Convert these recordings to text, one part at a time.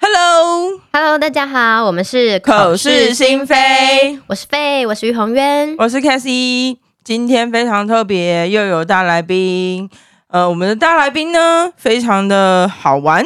Hello，Hello，大家好，我们是口是心非，我是 Faye，我是于宏渊，我是 Cassie，今天非常特别，又有大来宾。呃，我们的大来宾呢，非常的好玩。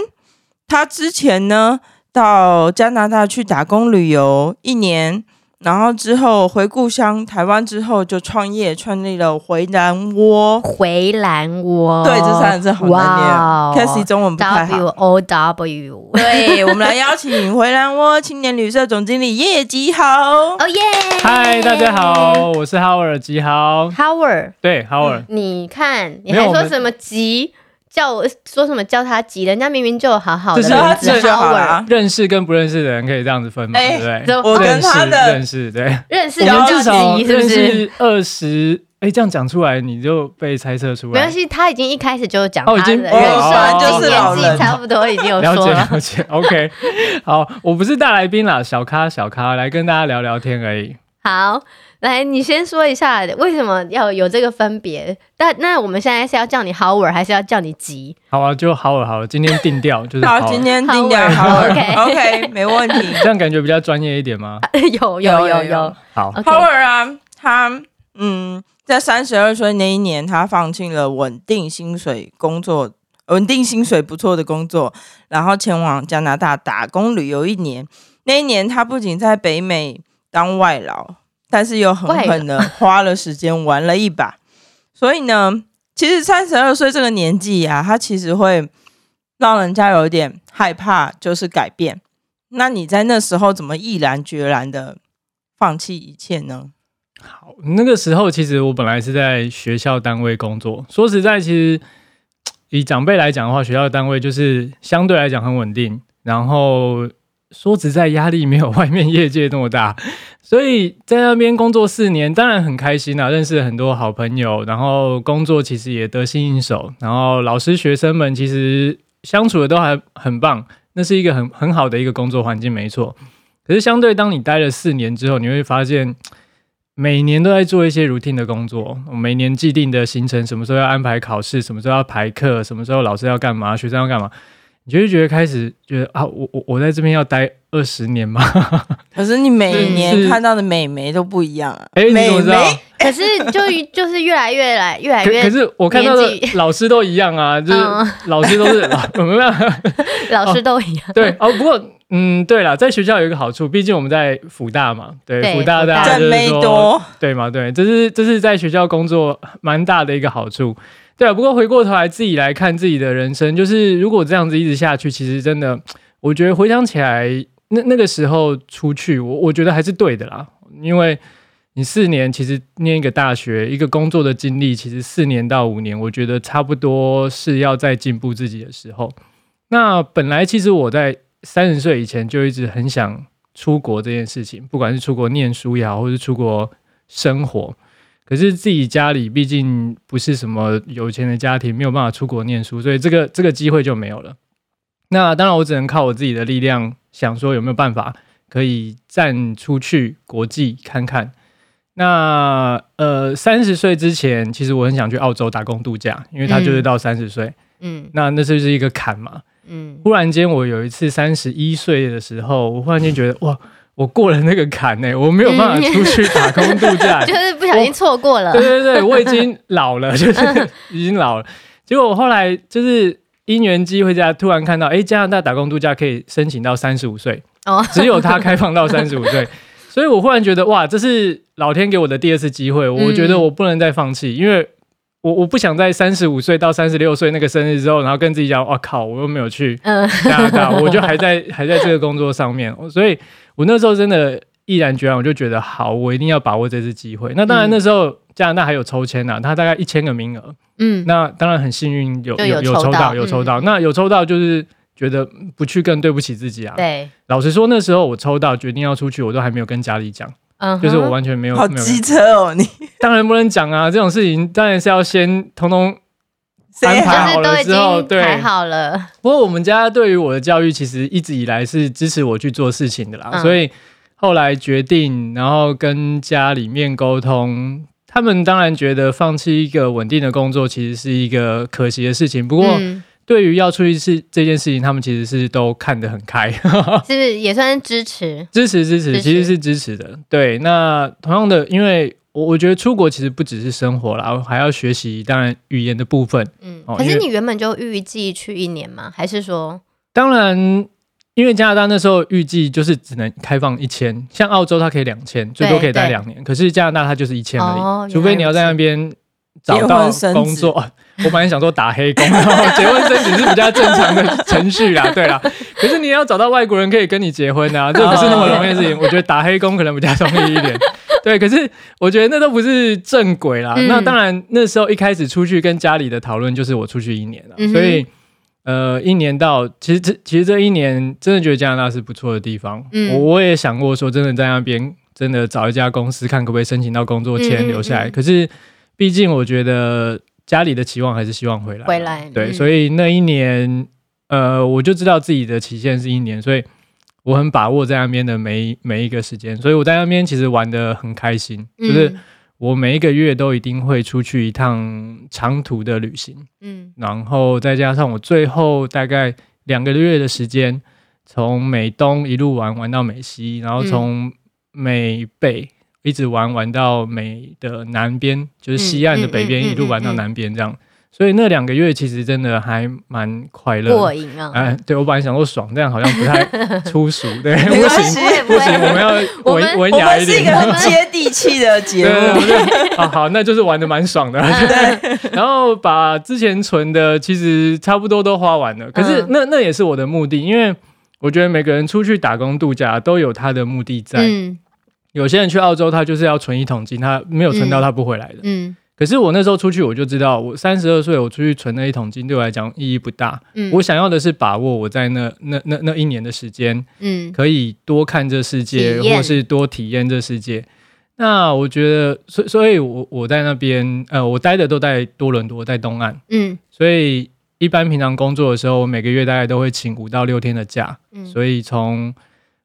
他之前呢，到加拿大去打工旅游一年。然后之后回故乡台湾之后就创业，创立了回南窝。回蓝窝，对，这三个字好难念。Cassie 中文不太好。W O W。对，我们来邀请回蓝窝青年旅社总经理叶吉豪。哦耶！嗨，大家好，我是 Howard 吉豪。Howard，对 Howard。你看，你还说什么吉？叫我说什么叫他急？人家明明就好好的，就是他这就好了。认识跟不认识的人可以这样子分嘛？对不对？我跟他的认识，对认识，我们至少认识二十。哎，这样讲出来你就被猜测出来。没关系，他已经一开始就讲，哦，已经认识，就是年纪差不多已经有说了。了解了解，OK。好，我不是大来宾啦，小咖小咖来跟大家聊聊天而已。好。来，你先说一下为什么要有这个分别？但那我们现在是要叫你 Howard 还是要叫你吉？好啊，就 Howard 好了。今天定调就是 好，今天定调 Howard OK，没问题。这样感觉比较专业一点吗？有有有有。好，Howard 啊，他嗯，在三十二岁那一年，他放弃了稳定薪水工作，稳定薪水不错的工作，然后前往加拿大打工旅游一年。那一年，他不仅在北美当外劳。但是又狠狠的花了时间玩了一把，所以呢，其实三十二岁这个年纪啊，他其实会让人家有点害怕，就是改变。那你在那时候怎么毅然决然的放弃一切呢？好，那个时候其实我本来是在学校单位工作，说实在，其实以长辈来讲的话，学校单位就是相对来讲很稳定，然后。说实在，压力没有 外面业界那么大，所以在那边工作四年，当然很开心啊，认识了很多好朋友，然后工作其实也得心应手，然后老师学生们其实相处的都还很棒，那是一个很很好的一个工作环境，没错。可是相对当你待了四年之后，你会发现每年都在做一些 routine 的工作，每年既定的行程，什么时候要安排考试，什么时候要排课，什么时候老师要干嘛，学生要干嘛。你就会觉得开始觉得啊，我我我在这边要待二十年吗？可是你每年看到的美眉都不一样啊！哎，你怎么知道？可是就就是越来越来越来越，可是我看到的老师都一样啊，就是 老师都是老有没有？老师都一样。对哦，不过嗯，对了，在学校有一个好处，毕竟我们在福大嘛，对，福大大家就是说对嘛，对，这是这是在学校工作蛮大的一个好处。对啊，不过回过头来自己来看自己的人生，就是如果这样子一直下去，其实真的，我觉得回想起来，那那个时候出去，我我觉得还是对的啦。因为你四年其实念一个大学，一个工作的经历，其实四年到五年，我觉得差不多是要在进步自己的时候。那本来其实我在三十岁以前就一直很想出国这件事情，不管是出国念书也好，或是出国生活。可是自己家里毕竟不是什么有钱的家庭，没有办法出国念书，所以这个这个机会就没有了。那当然，我只能靠我自己的力量，想说有没有办法可以站出去国际看看。那呃，三十岁之前，其实我很想去澳洲打工度假，因为他就是到三十岁，嗯，那那就是一个坎嘛，嗯。忽然间，我有一次三十一岁的时候，我忽然间觉得哇。我过了那个坎呢、欸，我没有办法出去打工度假、欸，就是不小心错过了。对对对，我已经老了，就是已经老了。结果我后来就是因缘机会下，突然看到，哎、欸，加拿大打工度假可以申请到三十五岁，哦，只有他开放到三十五岁，所以我忽然觉得，哇，这是老天给我的第二次机会，我觉得我不能再放弃，因为。我我不想在三十五岁到三十六岁那个生日之后，然后跟自己讲，哇靠，我又没有去加拿大，我就还在还在这个工作上面，所以我那时候真的毅然决然，我就觉得好，我一定要把握这次机会。那当然那时候加拿大还有抽签呐，他大概一千个名额，嗯，那当然很幸运有有有抽到有抽到，那有抽到就是觉得不去更对不起自己啊。对，老实说那时候我抽到决定要出去，我都还没有跟家里讲。Uh. 就是我完全没有，好机车哦！你当然不能讲啊，这种事情当然是要先通通安排好了之后，对，排好了。不过我们家对于我的教育其实一直以来是支持我去做事情的啦，嗯、所以后来决定，然后跟家里面沟通，他们当然觉得放弃一个稳定的工作其实是一个可惜的事情。不过，对于要出去是这件事情，他们其实是都看得很开，是不是也算是支持？支持支持，其实是支持的。对，那同样的，因为我我觉得出国其实不只是生活啦，还要学习，当然语言的部分。嗯，可是你原本就预计去一年吗？还是说？当然。因为加拿大那时候预计就是只能开放一千，像澳洲它可以两千，最多可以待两年。可是加拿大它就是一千而已，哦、除非你要在那边找到工作。我本来想说打黑工，然后结婚生子是比较正常的程序啦，对啦。可是你要找到外国人可以跟你结婚啊，这不是那么容易的事情。我觉得打黑工可能比较容易一点。对，可是我觉得那都不是正轨啦。嗯、那当然那时候一开始出去跟家里的讨论就是我出去一年了，嗯、所以。呃，一年到，其实这其实这一年真的觉得加拿大是不错的地方。嗯，我我也想过说，真的在那边真的找一家公司，看可不可以申请到工作签留下来。可是，毕竟我觉得家里的期望还是希望回来。回来，对，嗯、所以那一年，呃，我就知道自己的期限是一年，所以我很把握在那边的每每一个时间。所以我在那边其实玩的很开心，就是。嗯我每一个月都一定会出去一趟长途的旅行，嗯，然后再加上我最后大概两个月的时间，从美东一路玩玩到美西，然后从美北一直玩玩到美的南边，就是西岸的北边一路玩到南边这样。所以那两个月其实真的还蛮快乐，过瘾啊！哎，对我本来想说爽，这样好像不太 粗俗，对，不行不行，我们要文文雅一点，是一个 很接地气的节目。好好，那就是玩的蛮爽的。对，然后把之前存的其实差不多都花完了，可是那那也是我的目的，因为我觉得每个人出去打工度假都有他的目的在。有些人去澳洲，他就是要存一桶金，他没有存到，他不回来的。嗯。可是我那时候出去，我就知道，我三十二岁，我出去存那一桶金，对我来讲意义不大。嗯，我想要的是把握我在那那那那一年的时间，嗯，可以多看这世界，或是多体验这世界。那我觉得，所所以，我我在那边，呃，我待的都在多伦多，在东岸，嗯，所以一般平常工作的时候，我每个月大概都会请五到六天的假，嗯，所以从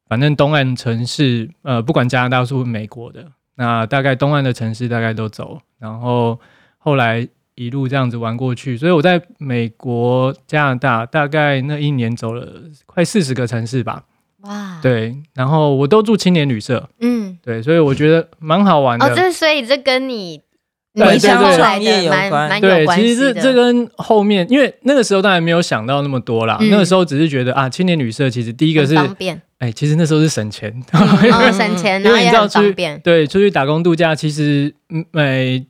反正东岸城市，呃，不管加拿大是不是美国的。那大概东岸的城市大概都走，然后后来一路这样子玩过去，所以我在美国、加拿大大概那一年走了快四十个城市吧。哇，对，然后我都住青年旅社，嗯，对，所以我觉得蛮好玩的。哦，这所以这跟你你想创业有关，对，其实这这跟后面，因为那个时候当然没有想到那么多啦，嗯、那个时候只是觉得啊，青年旅社其实第一个是方便。哎、欸，其实那时候是省钱，嗯哦、省钱，因为你知道出去对出去打工度假，其实嗯，哎，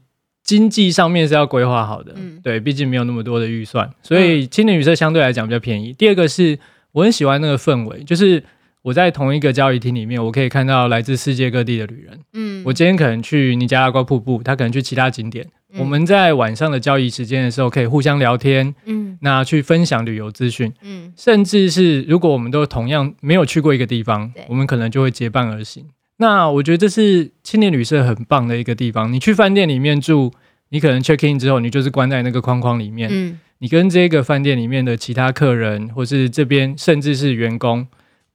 经济上面是要规划好的，嗯、对，毕竟没有那么多的预算，所以青年旅社相对来讲比较便宜。嗯、第二个是我很喜欢那个氛围，就是。我在同一个交易厅里面，我可以看到来自世界各地的旅人。嗯，我今天可能去尼加拉瓜瀑布，他可能去其他景点。嗯、我们在晚上的交易时间的时候，可以互相聊天。嗯，那去分享旅游资讯。嗯，甚至是如果我们都同样没有去过一个地方，我们可能就会结伴而行。那我觉得这是青年旅社很棒的一个地方。你去饭店里面住，你可能 check in 之后，你就是关在那个框框里面。嗯，你跟这个饭店里面的其他客人，或是这边甚至是员工。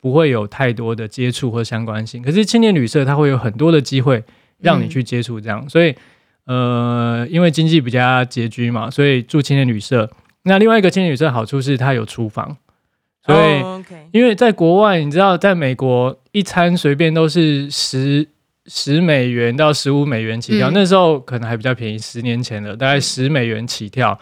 不会有太多的接触或相关性，可是青年旅社它会有很多的机会让你去接触，这样，嗯、所以呃，因为经济比较拮据嘛，所以住青年旅社。那另外一个青年旅社好处是它有厨房，所以、oh. 因为在国外，你知道，在美国一餐随便都是十十美元到十五美元起跳，嗯、那时候可能还比较便宜，十年前了，大概十美元起跳，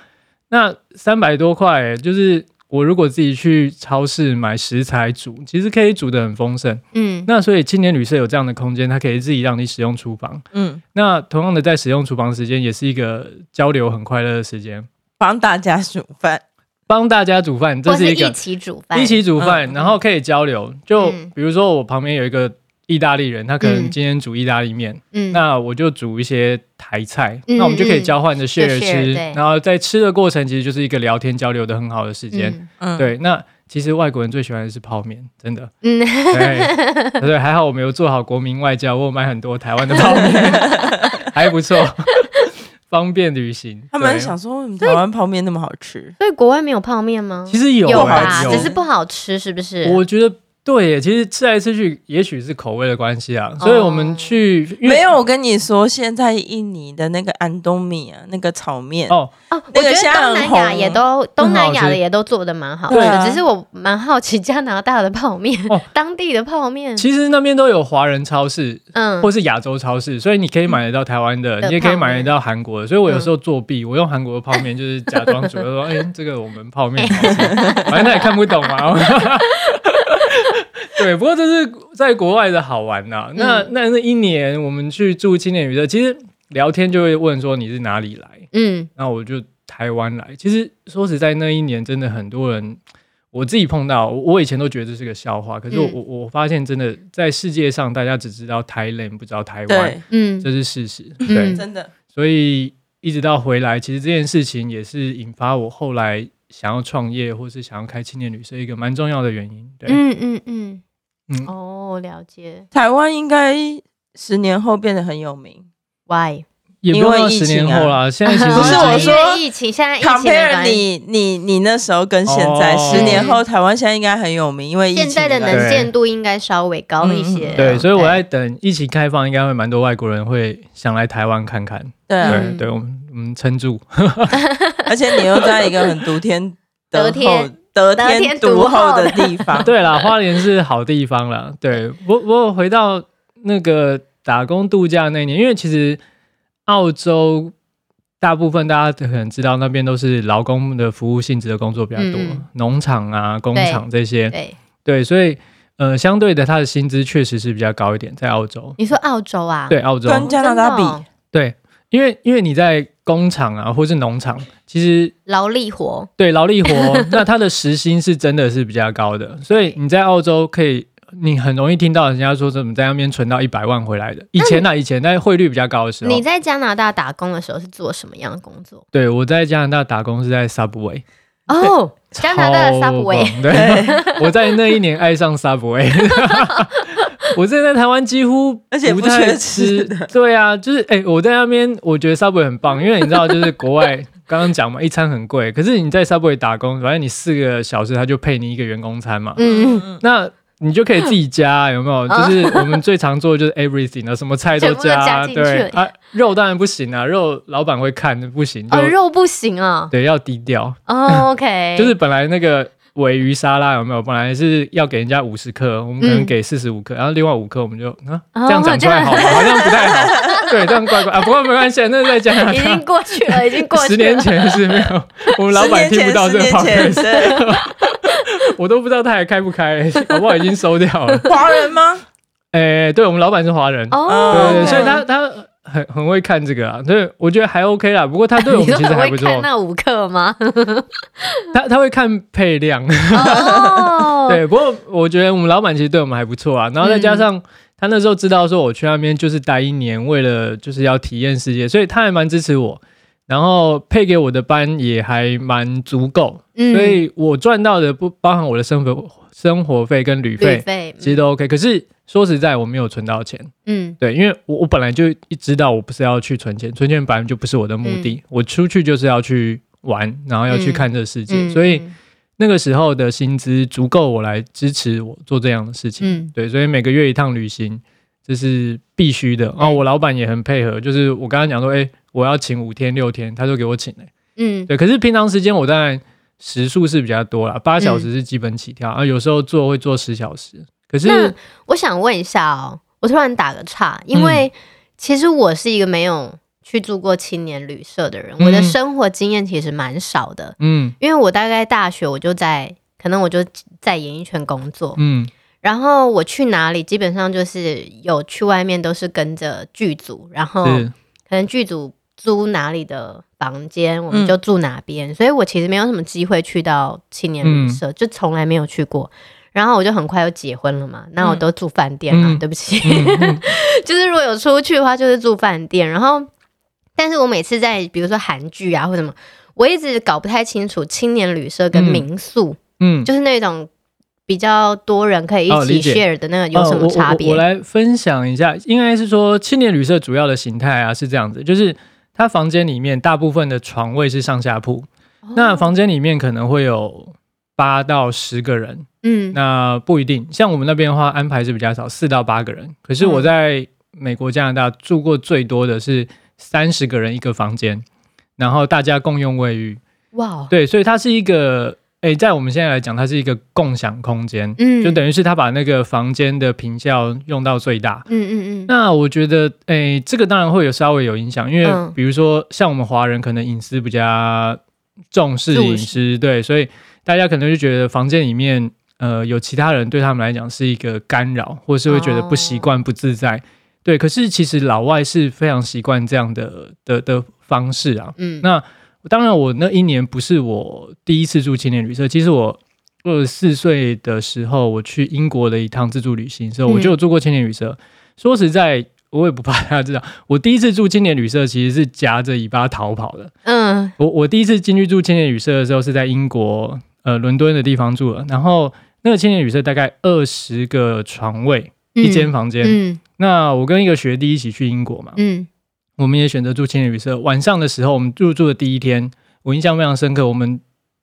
那三百多块就是。我如果自己去超市买食材煮，其实可以煮的很丰盛。嗯，那所以青年旅社有这样的空间，它可以自己让你使用厨房。嗯，那同样的在使用厨房时间，也是一个交流很快乐的时间，帮大家煮饭，帮大家煮饭，这是一个一起煮饭，一起煮饭，嗯、然后可以交流。就比如说我旁边有一个。意大利人，他可能今天煮意大利面，嗯，那我就煮一些台菜，嗯、那我们就可以交换着 share 吃，然后在吃的过程其实就是一个聊天交流的很好的时间，嗯，对。那其实外国人最喜欢的是泡面，真的，嗯，对，对，还好我没有做好国民外交，我有买很多台湾的泡面，还不错，方便旅行。他们想说，台湾泡面那么好吃，所以国外没有泡面吗？其实有，有吧，只是不好吃，是不是？我觉得。对，其实吃来吃去，也许是口味的关系啊。所以我们去、哦、没有，我跟你说，现在印尼的那个安东米啊，那个炒面哦哦，那个、我觉得东南亚也都东南亚的也都做的蛮好的，只是我蛮好奇加拿大的泡面，哦、当地的泡面，其实那边都有华人超市，嗯，或是亚洲超市，所以你可以买得到台湾的，嗯、你也可以买得到韩国的。所以我有时候作弊，嗯、我用韩国的泡面，就是假装主 要说，哎、欸，这个我们泡面好吃，反正他也看不懂嘛。对，不过这是在国外的好玩呐、啊。那那那一年我们去住青年旅社，其实聊天就会问说你是哪里来？嗯，那我就台湾来。其实说实在，那一年真的很多人，我自己碰到，我以前都觉得这是个笑话。可是我、嗯、我发现真的在世界上，大家只知道 Thailand，不知道台湾。嗯，这是事实。对，真的。所以一直到回来，其实这件事情也是引发我后来想要创业，或是想要开青年旅社一个蛮重要的原因。对，嗯嗯嗯。嗯、哦，了解。台湾应该十年后变得很有名，Why？因为十年后啦，现在其实不是我说疫情，现在疫情 compare 你你你那时候跟现在，哦、十年后台湾现在应该很有名，因为现在的能见度应该稍微高一些。对，所以我在等疫情开放，应该会蛮多外国人会想来台湾看看。对、啊、对，对，我们我们撑住。而且你又在一个很独天得天。得天独厚的地方，对啦，花莲是好地方啦。对，我我回到那个打工度假那年，因为其实澳洲大部分大家可能知道，那边都是劳工的服务性质的工作比较多，农、嗯、场啊、工厂这些，对，对，对，所以呃，相对的，他的薪资确实是比较高一点，在澳洲。你说澳洲啊？对，澳洲跟加拿大比，对。因为因为你在工厂啊，或是农场，其实劳力活，对劳力活，那他的时薪是真的是比较高的，所以你在澳洲可以，你很容易听到人家说怎么在那边存到一百万回来的。以前呢、啊，以前在汇率比较高的时候，你在加拿大打工的时候是做什么样的工作？对，我在加拿大打工是在 Subway。哦，加拿大的 Subway，对，我在那一年爱上 Subway。我之前在台湾几乎而且不太吃，对啊，就是哎、欸，我在那边我觉得 Subway 很棒，因为你知道，就是国外 刚刚讲嘛，一餐很贵，可是你在 Subway 打工，反正你四个小时他就配你一个员工餐嘛，嗯，那你就可以自己加，有没有？就是我们最常做的就是 everything 啊，什么菜都加，加对啊，肉当然不行啊，肉老板会看不行，哦，肉不行啊，对，要低调。哦，OK，就是本来那个。鮪鱼沙拉有没有？本来是要给人家五十克，我们可能给四十五克，然后另外五克我们就啊，这样讲出来好吗？好像不太好，对，这样怪怪啊。不过没关系，那在加拿大已经过去了，已经过去了。十年前是没有，我们老板听不到这个旁边，我都不知道他还开不开，好不好？已经收掉了。华人吗？哎，对，我们老板是华人，对对，所以他他。很很会看这个啊，所以我觉得还 OK 啦。不过他对我们 其实还不错。看那五克吗？他他会看配量。Oh. 对，不过我觉得我们老板其实对我们还不错啊。然后再加上他那时候知道说我去那边就是待一年，为了就是要体验世界，所以他还蛮支持我。然后配给我的班也还蛮足够，嗯、所以我赚到的不包含我的生活生活费跟旅费，费其实都 OK。可是说实在，我没有存到钱，嗯，对，因为我我本来就一知道我不是要去存钱，存钱本来就不是我的目的，嗯、我出去就是要去玩，然后要去看这个世界，嗯、所以那个时候的薪资足够我来支持我做这样的事情，嗯，对，所以每个月一趟旅行这是必须的。然后我老板也很配合，就是我刚刚讲说，哎。我要请五天六天，他就给我请嘞。嗯，对。可是平常时间我当然时数是比较多啦，八小时是基本起跳，嗯、啊，有时候做会做十小时。可是那我想问一下哦，我突然打个岔，因为其实我是一个没有去住过青年旅社的人，嗯、我的生活经验其实蛮少的。嗯，因为我大概大学我就在，可能我就在演艺圈工作。嗯，然后我去哪里，基本上就是有去外面都是跟着剧组，然后可能剧组。租哪里的房间，我们就住哪边。嗯、所以我其实没有什么机会去到青年旅社，嗯、就从来没有去过。然后我就很快又结婚了嘛，那我都住饭店了。嗯、对不起，嗯、就是如果有出去的话，就是住饭店。然后，但是我每次在比如说韩剧啊或什么，我一直搞不太清楚青年旅社跟民宿，嗯，就是那种比较多人可以一起 share 的那个有什么差别？我来分享一下，应该是说青年旅社主要的形态啊是这样子，就是。他房间里面大部分的床位是上下铺，哦、那房间里面可能会有八到十个人，嗯，那不一定。像我们那边的话，安排是比较少，四到八个人。可是我在美国、加拿大住过最多的是三十个人一个房间，然后大家共用卫浴。哇，对，所以它是一个。哎，在我们现在来讲，它是一个共享空间，嗯，就等于是他把那个房间的坪效用到最大，嗯嗯嗯。那我觉得，哎，这个当然会有稍微有影响，因为比如说像我们华人可能隐私比较重视隐私，对，所以大家可能就觉得房间里面呃有其他人对他们来讲是一个干扰，或是会觉得不习惯、不自在，对。可是其实老外是非常习惯这样的的的方式啊，嗯，那。当然，我那一年不是我第一次住青年旅社。其实我二十四岁的时候，我去英国的一趟自助旅行的时候，我就有住过青年旅社。嗯、说实在，我也不怕大家知道，我第一次住青年旅社其实是夹着尾巴逃跑的。嗯，我我第一次进去住青年旅社的时候是在英国呃伦敦的地方住了，然后那个青年旅社大概二十个床位，嗯、一间房间。嗯，那我跟一个学弟一起去英国嘛。嗯。我们也选择住青年旅社。晚上的时候，我们入住的第一天，我印象非常深刻。我们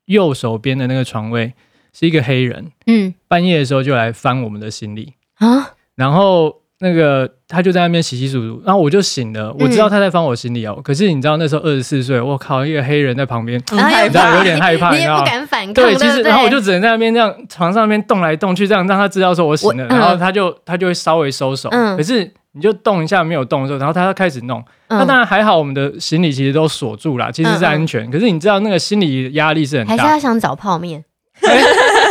右手边的那个床位是一个黑人，嗯，半夜的时候就来翻我们的行李啊，然后那个他就在那边洗洗漱漱，然后我就醒了，我知道他在翻我行李哦。嗯、可是你知道那时候二十四岁，我靠，一个黑人在旁边，你知道有点害怕，你也不敢反抗，对，其实然后我就只能在那边这样床上面动来动去，这样让他知道说我醒了，嗯、然后他就他就会稍微收手，嗯、可是。你就动一下没有动的时候，然后他就开始弄。嗯、那当然还好，我们的行李其实都锁住了，其实是安全。嗯嗯，可是你知道那个心理压力是很大。还是他想找泡面？欸、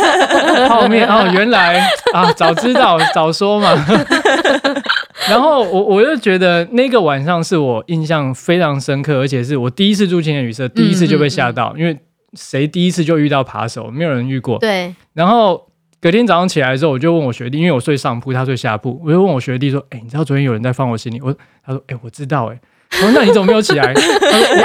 泡面哦，原来啊，早知道早说嘛。然后我我就觉得那个晚上是我印象非常深刻，而且是我第一次住青年旅社，第一次就被吓到，因为谁第一次就遇到扒手，没有人遇过。对，然后。隔天早上起来的时候，我就问我学弟，因为我睡上铺，他睡下铺，我就问我学弟说：“哎、欸，你知道昨天有人在放我行李？”我他说：“哎、欸，我知道。”哎，我说：“那你怎么没有起来？”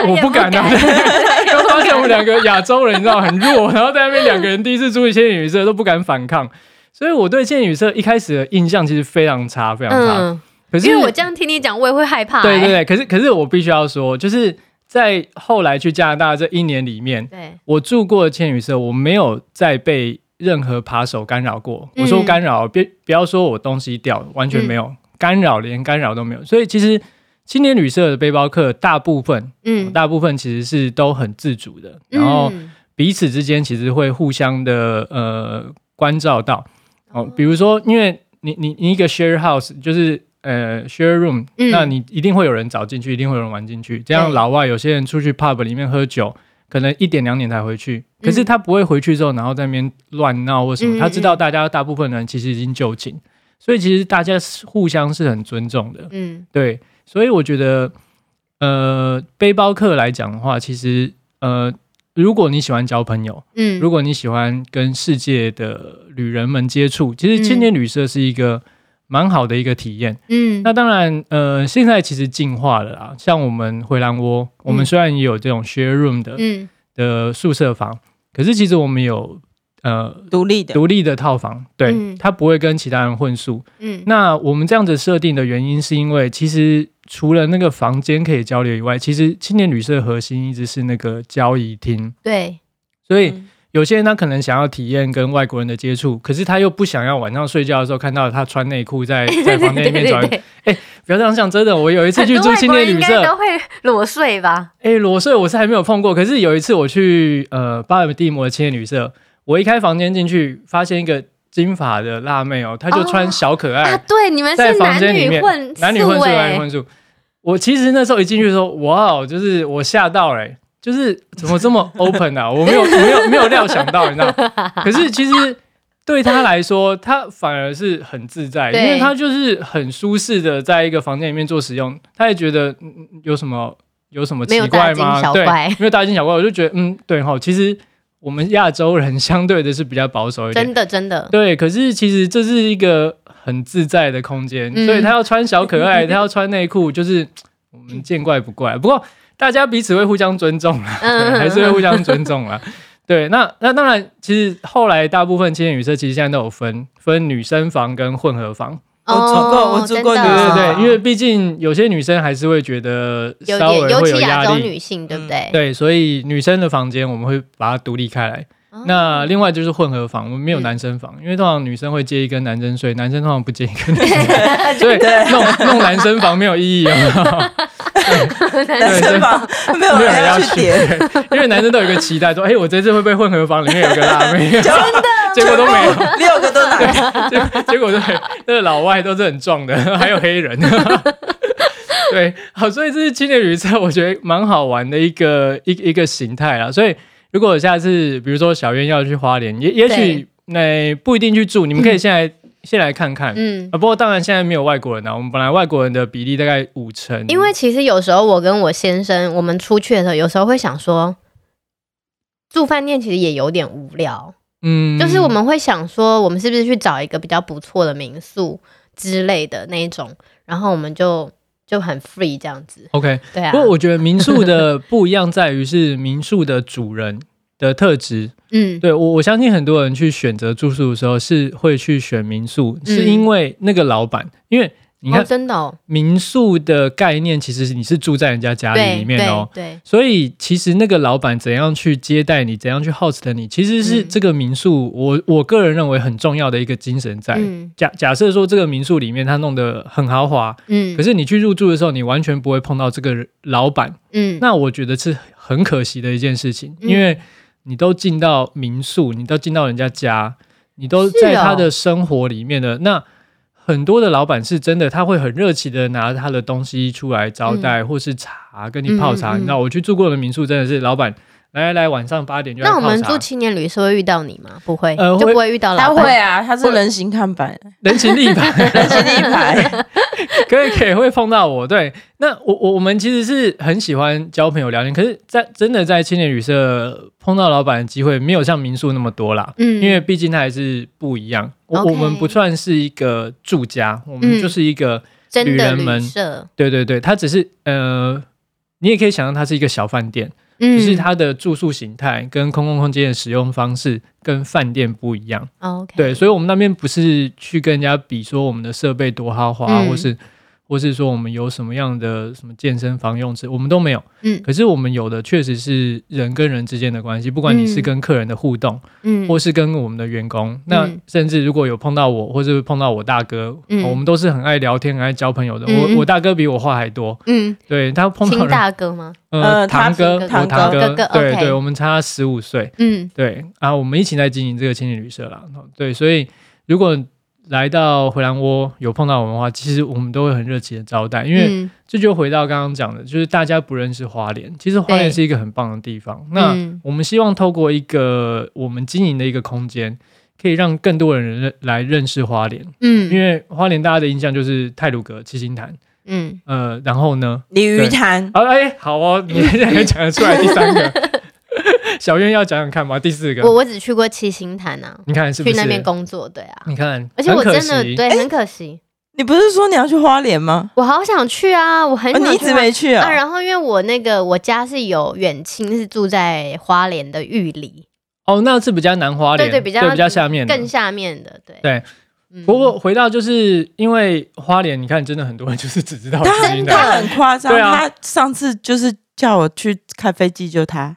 我，我不敢啊！就发现我们两个亚洲人，你知道很弱，然后在那边两个人第一次住一青年旅社都不敢反抗，所以我对青年旅社一开始的印象其实非常差，非常差。嗯、可是因为我这样听你讲，我也会害怕、欸。对对对，可是可是我必须要说，就是在后来去加拿大这一年里面，对我住过的青年旅社，我没有再被。任何扒手干扰过，我说干扰，别不要说我东西掉，完全没有、嗯、干扰，连干扰都没有。所以其实青年旅社的背包客大部分，嗯，大部分其实是都很自主的，嗯、然后彼此之间其实会互相的呃关照到。哦，比如说，因为你你你一个 share house 就是呃 share room，、嗯、那你一定会有人找进去，一定会有人玩进去。这样老外有些人出去 pub 里面喝酒。可能一点两点才回去，可是他不会回去之后，然后在那边乱闹或什么。他知道大家大部分人其实已经就寝，所以其实大家互相是很尊重的。嗯，对，所以我觉得，呃，背包客来讲的话，其实呃，如果你喜欢交朋友，嗯，如果你喜欢跟世界的旅人们接触，其实青年旅社是一个。蛮好的一个体验，嗯，那当然，呃，现在其实进化了啦。像我们回蓝窝，我们虽然也有这种 share room 的，嗯，的宿舍房，可是其实我们有呃独立的。独立的套房，对，嗯，它不会跟其他人混宿，嗯。那我们这样子设定的原因，是因为其实除了那个房间可以交流以外，其实青年旅社的核心一直是那个交易厅，对，所以。嗯有些人他可能想要体验跟外国人的接触，可是他又不想要晚上睡觉的时候看到他穿内裤在 在房间里面转。哎、欸，不要这样想，真的，我有一次去住青年旅社，都会裸睡吧？哎、欸，裸睡我是还没有碰过，可是有一次我去呃巴尔的摩的青年旅社，我一开房间进去，发现一个金发的辣妹哦，她就穿小可爱，哦啊、对，你们是男女混男女混宿，男女混宿。我其实那时候一进去的时候，哇，就是我吓到了、欸。就是怎么这么 open 啊？我没有，没有，没有料想到，你知道？可是其实对他来说，他反而是很自在，对因为他就是很舒适的在一个房间里面做使用，他也觉得有什么有什么奇怪吗？对，没有大惊小怪。我就觉得，嗯，对哈，其实我们亚洲人相对的是比较保守一点，真的，真的。对，可是其实这是一个很自在的空间，嗯、所以他要穿小可爱，他要穿内裤，就是我们见怪不怪。不过。大家彼此会互相尊重啦，还是会互相尊重啦。对，那那当然，其实后来大部分青年旅社其实现在都有分分女生房跟混合房。我住过，我住过，对对对，因为毕竟有些女生还是会觉得稍微会有压力，女性对不对？对，所以女生的房间我们会把它独立开来。那另外就是混合房，我们没有男生房，因为通常女生会介意跟男生睡，男生通常不介意跟男生，所以弄弄男生房没有意义啊。男生房没有人要去点，因为男生都有一个期待，说：“哎，我这次会不会混合房里面有个辣妹？”真的，结果都没有，六个都男。结结果对，那个老外都是很壮的，还有黑人。对，好，所以这是青年旅社，我觉得蛮好玩的一个一一个形态啦。所以如果下次比如说小渊要去花莲，也也许那不一定去住，你们可以先来、嗯、先来看看。嗯，啊，不过当然现在没有外国人啊，我们本来外国人的比例大概五成。因为其实有时候我跟我先生我们出去的时候，有时候会想说，住饭店其实也有点无聊。嗯，就是我们会想说，我们是不是去找一个比较不错的民宿之类的那一种，然后我们就。就很 free 这样子，OK，对啊。不过我觉得民宿的不一样在于是民宿的主人的特质，嗯，对我我相信很多人去选择住宿的时候是会去选民宿，嗯、是因为那个老板，因为。你看，真的民宿的概念，其实你是住在人家家里里面哦。对，所以其实那个老板怎样去接待你，怎样去 host 你，其实是这个民宿我我个人认为很重要的一个精神在。假假设说这个民宿里面他弄得很豪华，嗯，可是你去入住的时候，你完全不会碰到这个老板，嗯，那我觉得是很可惜的一件事情，因为你都进到民宿，你都进到人家家，你都在他的生活里面的那。很多的老板是真的，他会很热情的拿他的东西出来招待，嗯、或是茶跟你泡茶。嗯嗯嗯、你知道我去住过的民宿，真的是老板。来来来，晚上八点就要。那我们住青年旅社会遇到你吗？不会，呃，就不会遇到老板。他会啊，他是人形看板，人形立牌，人形立牌，可以可以会碰到我。对，那我我我们其实是很喜欢交朋友聊天，可是在真的在青年旅社碰到老板的机会没有像民宿那么多啦。嗯，因为毕竟它还是不一样。我我们不算是一个住家，我们就是一个旅人们。对对对，它只是呃，你也可以想象它是一个小饭店。就是它的住宿形态跟公共空间的使用方式跟饭店不一样。Okay. 对，所以我们那边不是去跟人家比说我们的设备多豪华，嗯、或是。或是说我们有什么样的什么健身房用词，我们都没有。嗯，可是我们有的确实是人跟人之间的关系，不管你是跟客人的互动，嗯，或是跟我们的员工，那甚至如果有碰到我，或是碰到我大哥，嗯，我们都是很爱聊天、很爱交朋友的。我我大哥比我话还多，嗯，对他碰到亲大哥吗？呃，堂哥，我堂哥，对对，我们差十五岁，嗯，对啊，我们一起在经营这个青年旅社啦，对，所以如果。来到回蓝窝有碰到我们的话，其实我们都会很热情的招待，因为这就回到刚刚讲的，就是大家不认识花莲，其实花莲是一个很棒的地方。那我们希望透过一个我们经营的一个空间，可以让更多人认来认识花莲。嗯，因为花莲大家的印象就是泰鲁阁、七星潭。嗯，呃，然后呢？鲤鱼潭。啊，哎，好哦，你现在可以讲得出来第三个。小渊要讲讲看吗？第四个，我我只去过七星潭呐，你看是不是去那边工作？对啊，你看，而且我真的对很可惜。你不是说你要去花莲吗？我好想去啊，我很想去，你一直没去啊。然后因为我那个我家是有远亲是住在花莲的玉里，哦，那是比较南花莲，对对，比较比较下面，更下面的，对对。不过回到就是因为花莲，你看真的很多人就是只知道七星潭，他很夸张。他上次就是叫我去开飞机，就他。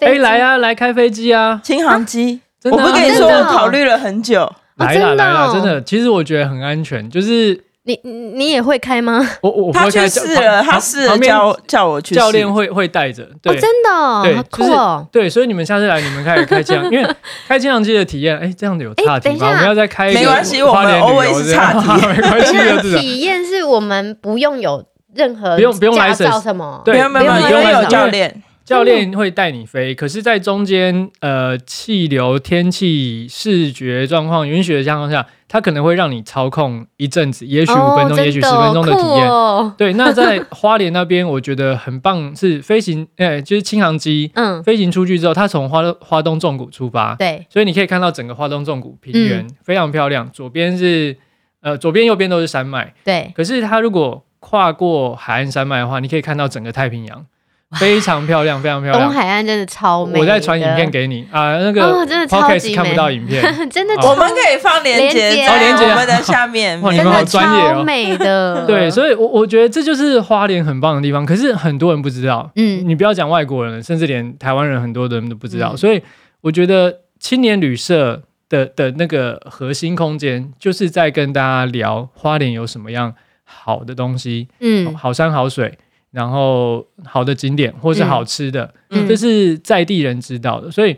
哎，来啊，来开飞机啊，轻航机。我不跟你说，我考虑了很久。来了来了，真的，其实我觉得很安全。就是你你也会开吗？我我他去试了，他试了教叫我去，教练会会带着。对，真的，对，酷哦。对，所以你们下次来，你们开始开这样，因为开轻航机的体验，哎，这样子有差题吗？我们要再开一个，没关系，我们 always 差题，没关系。体验是我们不用有任何不用不用来什么，对，没有没有，因为有教练。教练会带你飞，可是，在中间，呃，气流、天气、视觉状况允许的情况下，它可能会让你操控一阵子，也许五分钟，哦、也许十分钟的体验。哦、对，那在花莲那边，我觉得很棒，是飞行，哎、欸，就是轻航机，嗯，飞行出去之后，它从花花东纵谷出发，对，所以你可以看到整个花东纵谷平原、嗯、非常漂亮，左边是，呃，左边右边都是山脉，对。可是它如果跨过海岸山脉的话，你可以看到整个太平洋。非常漂亮，非常漂亮。东海岸真的超美。我再传影片给你啊，那个真的超级美。看不到影片，真的。我们可以放链接，放链接我们的下面。哇，你们好专业哦。美的。对，所以，我我觉得这就是花莲很棒的地方。可是很多人不知道。嗯。你不要讲外国人，甚至连台湾人很多的人都不知道。所以我觉得青年旅社的的那个核心空间，就是在跟大家聊花莲有什么样好的东西，嗯，好山好水，然后好的景点或是好吃的，嗯，这是在地人知道的，所以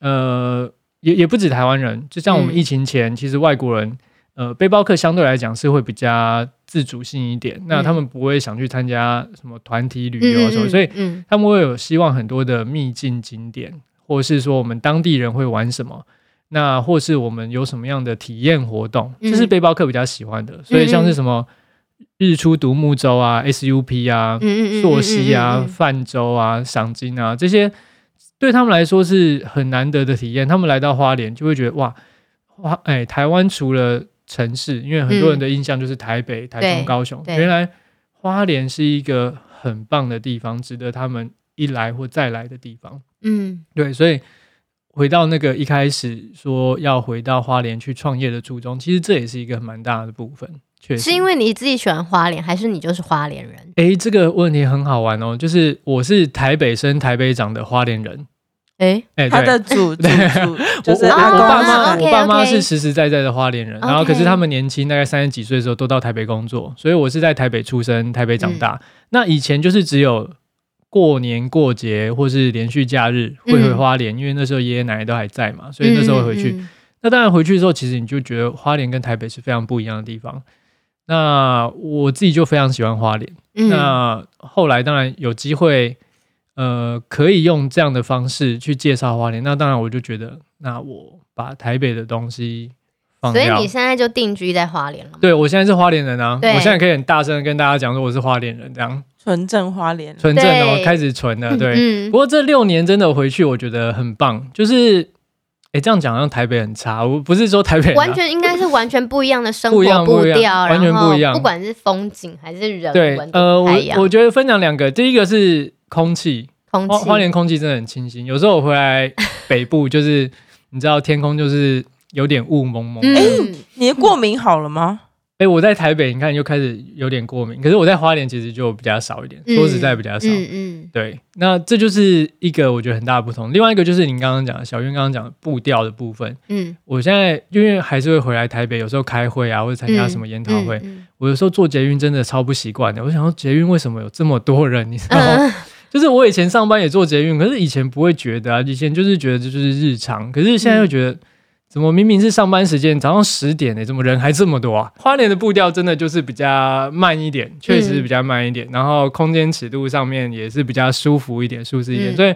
呃，也也不止台湾人，就像我们疫情前，其实外国人。呃，背包客相对来讲是会比较自主性一点，嗯、那他们不会想去参加什么团体旅游什么，嗯、所以他们会有希望很多的秘境景点，嗯、或者是说我们当地人会玩什么，那或是我们有什么样的体验活动，这、嗯、是背包客比较喜欢的。所以像是什么日出独木舟啊、SUP 啊、溯溪啊、泛舟啊、赏金啊这些，对他们来说是很难得的体验。他们来到花莲就会觉得哇，花哎，台湾除了城市，因为很多人的印象就是台北、嗯、台中、高雄。原来花莲是一个很棒的地方，值得他们一来或再来的地方。嗯，对，所以回到那个一开始说要回到花莲去创业的初衷，其实这也是一个蛮大的部分。确实，是因为你自己喜欢花莲，还是你就是花莲人？哎、欸，这个问题很好玩哦，就是我是台北生、台北长的花莲人。哎哎，他的祖祖祖就是我我爸妈，我爸妈是实实在在的花莲人，然后可是他们年轻，大概三十几岁的时候都到台北工作，所以我是在台北出生，台北长大。那以前就是只有过年过节或是连续假日会回花莲，因为那时候爷爷奶奶都还在嘛，所以那时候会回去。那当然回去的时候，其实你就觉得花莲跟台北是非常不一样的地方。那我自己就非常喜欢花莲。那后来当然有机会。呃，可以用这样的方式去介绍花莲，那当然我就觉得，那我把台北的东西放掉。所以你现在就定居在花莲了吗？对，我现在是花莲人啊，对我现在可以很大声的跟大家讲说我是花莲人，这样纯正花莲，纯正的，我开始纯了。对，嗯、不过这六年真的回去，我觉得很棒，就是。哎，这样讲好像台北很差，我不是说台北完全应该是完全不一样的生 活步调，完全不一样，不管是风景还是人对，呃，我我觉得分享两个，第一个是空气，空气花莲空气真的很清新，有时候我回来 北部，就是你知道天空就是有点雾蒙蒙。哎，你的过敏好了吗？哎，我在台北，你看又开始有点过敏。可是我在花莲其实就比较少一点，说实在比较少。嗯嗯，对，那这就是一个我觉得很大的不同。另外一个就是您刚刚讲的，小云刚刚讲的步调的部分。嗯，我现在因为还是会回来台北，有时候开会啊，或者参加什么研讨会，我有时候坐捷运真的超不习惯的。我想说捷运为什么有这么多人？你知道吗？就是我以前上班也坐捷运，可是以前不会觉得啊，以前就是觉得这就是日常，可是现在又觉得。怎么明明是上班时间，早上十点呢？怎么人还这么多啊？花莲的步调真的就是比较慢一点，确实比较慢一点。嗯、然后空间尺度上面也是比较舒服一点、舒适一点。嗯、所以，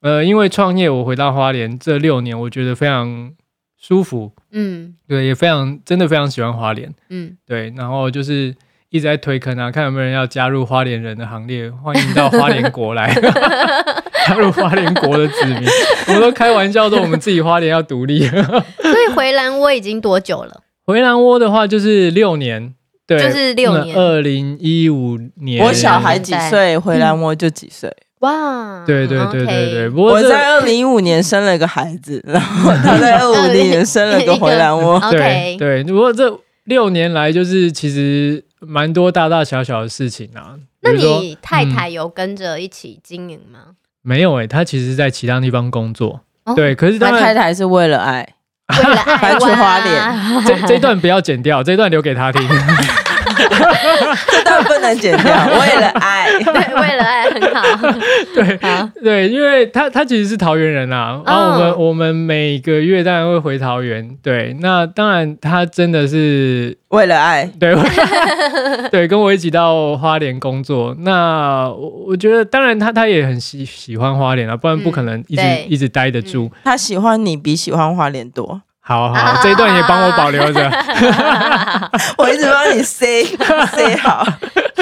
呃，因为创业，我回到花莲这六年，我觉得非常舒服。嗯，对，也非常真的非常喜欢花莲。嗯，对。然后就是一直在推坑啊，看有没有人要加入花莲人的行列，欢迎到花莲国来。加入花莲国的子民，我们都开玩笑说我们自己花莲要独立。所以回兰窝已经多久了？回兰窝的话就是六年，对，就是六年。二零一五年，我小孩几岁，回兰窝就几岁。哇，对对对对对。我在二零一五年生了一个孩子，然后他在 二五年生了个回兰窝。对对，不过这六年来就是其实蛮多大大小小的事情啊。那你太太有跟着一起经营吗？没有诶、欸，他其实在其他地方工作，哦、对，可是他太太是为了爱，为了爱搬去花莲，这这段不要剪掉，这段留给他听。这段不能剪掉，为了爱，对，为了爱很好，对，好。对，因为他他其实是桃园人啊，然后我们、哦、我们每个月当然会回桃园，对，那当然他真的是为了爱，对，对，跟我一起到花莲工作，那我我觉得当然他他也很喜喜欢花莲啊，不然不可能一直、嗯、一直待得住，他喜欢你比喜欢花莲多。好好，这一段也帮我保留着。我一直帮你塞塞好。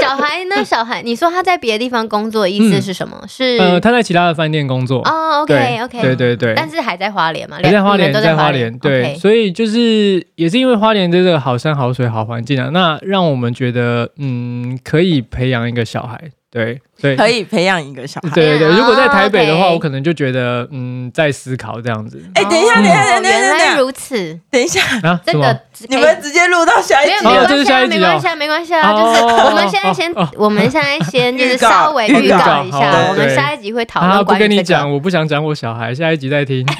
小孩呢？小孩，你说他在别的地方工作，意思是什么？是呃，他在其他的饭店工作。哦，OK OK，对对对。但是还在花莲嘛？还在花莲，在花莲。对，所以就是也是因为花莲这个好山好水好环境啊，那让我们觉得嗯，可以培养一个小孩。对，对，可以培养一个小孩。对对对，如果在台北的话，我可能就觉得，嗯，在思考这样子。哎，等一下，等一下，等一下，原来如此。等一下，啊，这个你们直接录到下一集。没有，这是下一集，没关系，没关系啊。就是我们现在先，我们现在先就是稍微预告一下，我们下一集会讨论。不跟你讲，我不想讲我小孩，下一集再听。